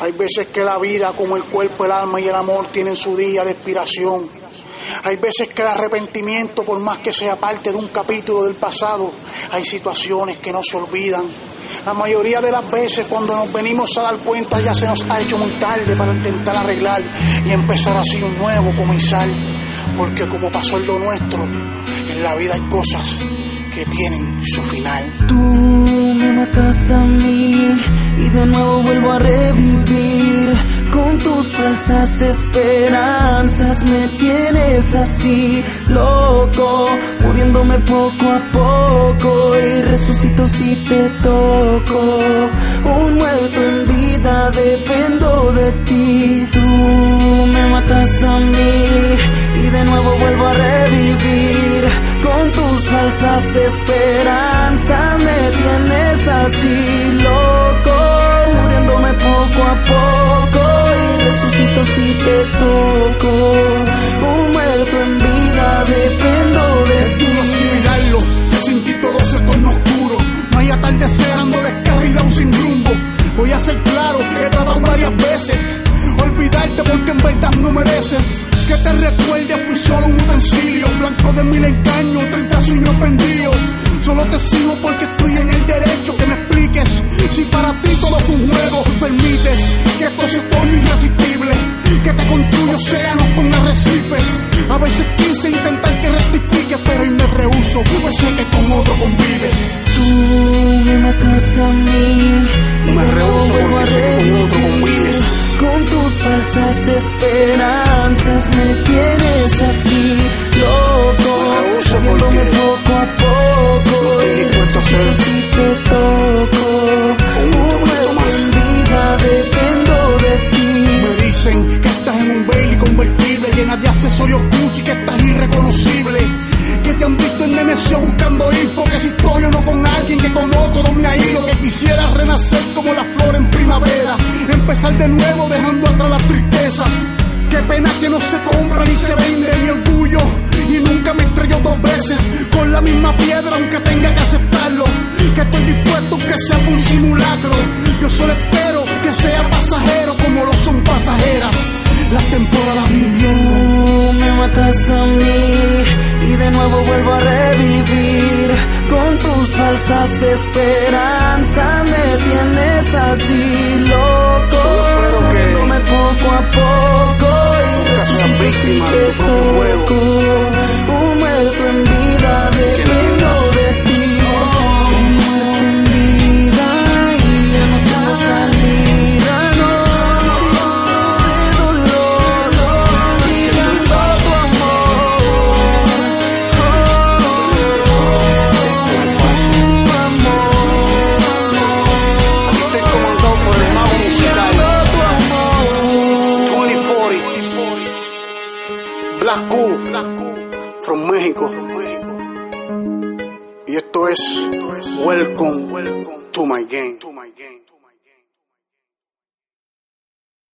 Hay veces que la vida, como el cuerpo, el alma y el amor, tienen su día de expiración. Hay veces que el arrepentimiento, por más que sea parte de un capítulo del pasado, hay situaciones que no se olvidan. La mayoría de las veces cuando nos venimos a dar cuenta ya se nos ha hecho muy tarde para intentar arreglar y empezar así un nuevo comenzar. Porque como pasó en lo nuestro, en la vida hay cosas que tienen su final. Matas a mí y de nuevo vuelvo a revivir. Con tus falsas esperanzas me tienes así, loco, muriéndome poco a poco y resucito si te toco. Un muerto en vida dependo de ti, tú me matas a mí y de nuevo vuelvo a revivir. Falsas esperanzas me tienes así, loco, muriéndome poco a poco y resucito si te toco. Un muerto en vida dependo de ti. negarlo, sin ti todo se torna oscuro. No hay atardecer, ando descarrilado sin rumbo. Voy a ser claro, he tratado varias veces. Olvidarte porque en verdad no mereces. Que te recuerde, fui solo un utensilio. Blanco de mil engaños, 30 sueños vendidos. Solo te sigo porque estoy en el derecho que me expliques. Si para ti todo fue un juego, permites que esto se torne irresistible. Que te construyo océanos con arrecifes. A veces quise intentar que rectifique, pero hoy me rehuso. Pues sé que con otro convives. Tú me matas a mí y Me a porque sé que con otro convives. Con tus falsas esperanzas me que estás irreconocible. Que te han visto en Nemesio buscando info, que si estoy o no con alguien que como todo me ha ido, que quisiera renacer como la flor en primavera, empezar de nuevo dejando atrás las tristezas. Qué pena que no se compra ni se vende mi orgullo. Y nunca me estrelló dos veces con la misma piedra, aunque tenga que aceptarlo. Que estoy dispuesto que sea un simulacro. Yo solo espero que sea pasajero como lo son pasajeras las temporadas de me matas a mí y de nuevo vuelvo a revivir. Con tus falsas esperanzas me tienes así, loco. Solo que Muriéndome poco a poco y resucito tu propio juego. Black Q from México. Y esto es Welcome to my game